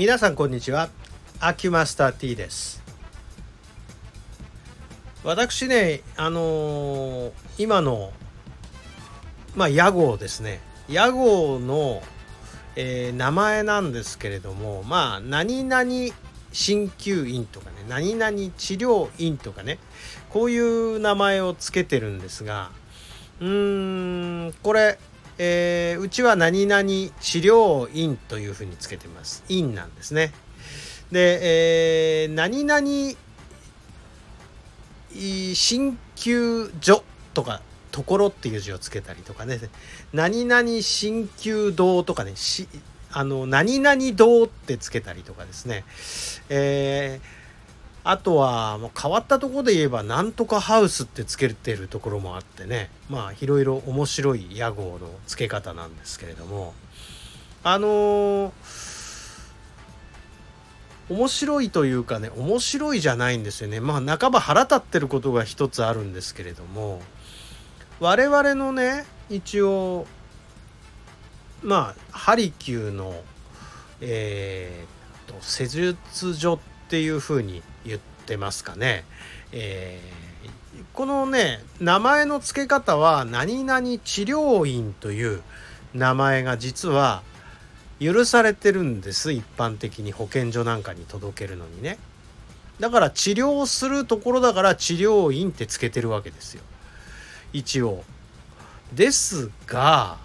皆さんこんにちは。アキュマスター T です。私ねあのー、今のまあ屋号ですね。屋号の、えー、名前なんですけれどもまあ何々鍼灸院とかね何々治療院とかねこういう名前を付けてるんですがうーんこれえー、うちは何々治療院というふうにつけてます。院なんですね。で、えー、何々鍼灸所とか、ところっていう字をつけたりとかね、何々鍼灸堂とかね、あの、何々堂ってつけたりとかですね、えーあとはもう変わったところで言えばなんとかハウスってつけてるところもあってね。まあいろいろ面白い屋号の付け方なんですけれども。あのー、面白いというかね面白いじゃないんですよね。まあ半ば腹立ってることが一つあるんですけれども。我々のね一応まあハリキューのえー、と施術所っていうふうにってますかね。えー、このね名前の付け方は何々治療院という名前が実は許されてるんです。一般的に保健所なんかに届けるのにね。だから治療するところだから治療院ってつけてるわけですよ。一応。ですが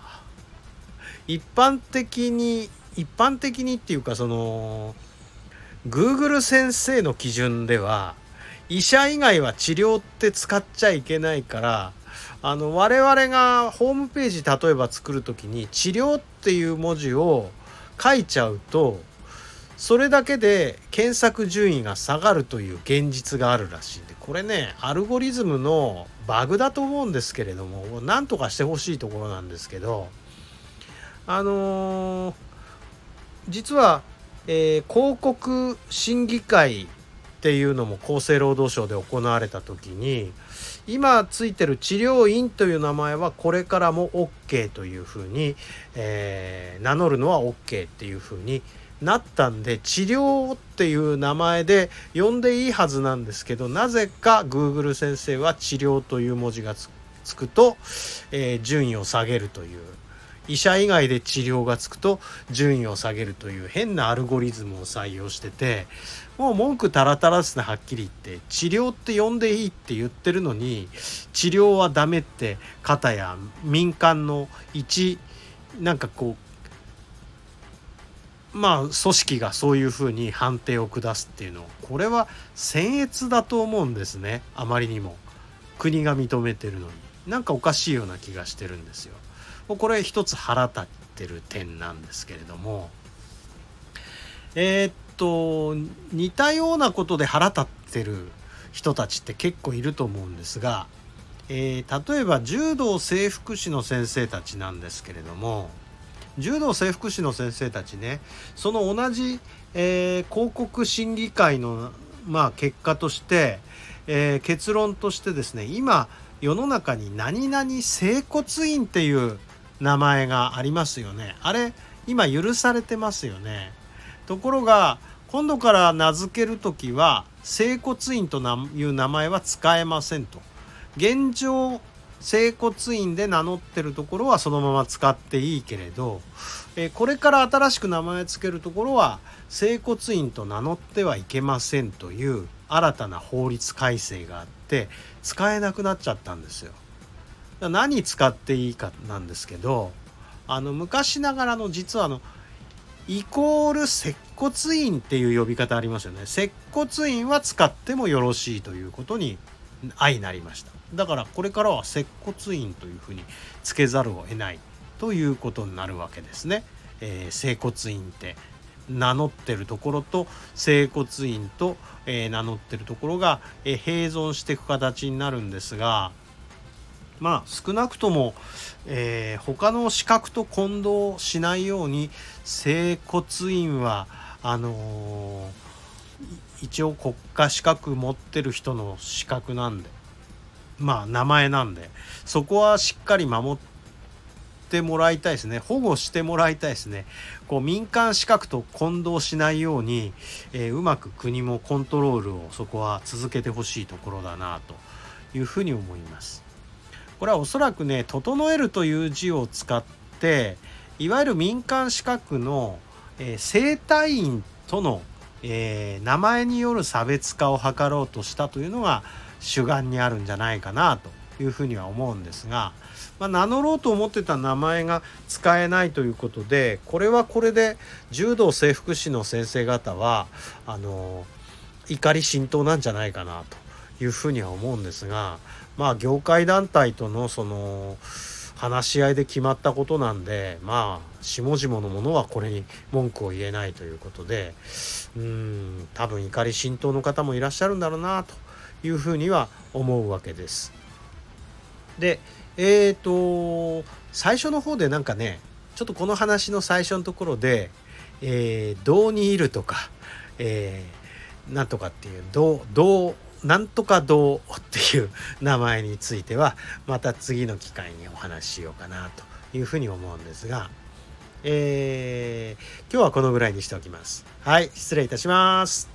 一般的に一般的にっていうかその Google 先生の基準では医者以外は治療って使っちゃいけないからあの我々がホームページ例えば作る時に治療っていう文字を書いちゃうとそれだけで検索順位が下がるという現実があるらしいんでこれねアルゴリズムのバグだと思うんですけれどもなんとかしてほしいところなんですけどあのー、実はえー、広告審議会っていうのも厚生労働省で行われた時に今ついてる治療院という名前はこれからも OK というふうに、えー、名乗るのは OK っていうふうになったんで治療っていう名前で呼んでいいはずなんですけどなぜか Google 先生は治療という文字がつくと、えー、順位を下げるという。医者以外で治療がつくと順位を下げるという変なアルゴリズムを採用しててもう文句たらたらですねはっきり言って。治療って呼んでいいって言ってるのに治療はダメって方や民間の一なんかこうまあ組織がそういうふうに判定を下すっていうのこれは僭越だと思うんですね。あまりにも。国が認めてるのに。なんかおかしいような気がしてるんですよ。これ一つ腹立ってる点なんですけれども。えー、っと似たようなことで腹立ってる人たちって結構いると思うんですが、えー、例えば柔道整復師の先生たちなんですけれども柔道整復師の先生たちねその同じ、えー、広告審議会の、まあ、結果として、えー、結論としてですね今世の中に何々整骨院っていう名前がありますよね。あれ今許されてますよね。ところが今度から名付ける時は整骨院という名前は使えませんと。現状整骨院で名乗ってるところはそのまま使っていいけれどえこれから新しく名前付けるところは整骨院と名乗ってはいけませんという新たな法律改正があって使えなくなっちゃったんですよ。何使っていいかなんですけどあの昔ながらの実はあのイコール接骨院っていう呼び方ありますよね。接骨院は使ってもよろしいということに相なりました。だからこれからは接骨院というふうにつけざるを得ないということになるわけですね、えー、整骨院って名乗ってるところと整骨院と、えー、名乗ってるところが、えー、併存していく形になるんですがまあ少なくとも、えー、他の資格と混同しないように整骨院はあのー、一応国家資格持ってる人の資格なんでまあ名前なんでそこはしっかり守ってもらいたいですね。保護してもらいたいですね。こう民間資格と混同しないように、えー、うまく国もコントロールをそこは続けてほしいところだなというふうに思います。これはおそらくね「整える」という字を使っていわゆる民間資格の、えー、整体院との、えー、名前による差別化を図ろうとしたというのが主眼にあるんじゃないかなというふうには思うんですが、まあ、名乗ろうと思ってた名前が使えないということでこれはこれで柔道整復師の先生方はあの怒り心頭なんじゃないかなと。いうふうには思うんですがまあ業界団体とのその話し合いで決まったことなんでまあ下々のものはこれに文句を言えないということでうん多分怒り心頭の方もいらっしゃるんだろうなというふうには思うわけです。でえっ、ー、と最初の方でなんかねちょっとこの話の最初のところで「えー、どうにいる」とか「えー、なんとか」っていう「どう」どうなんとか堂っていう名前についてはまた次の機会にお話ししようかなというふうに思うんですが、えー、今日はこのぐらいにしておきます。はい、失礼いたします。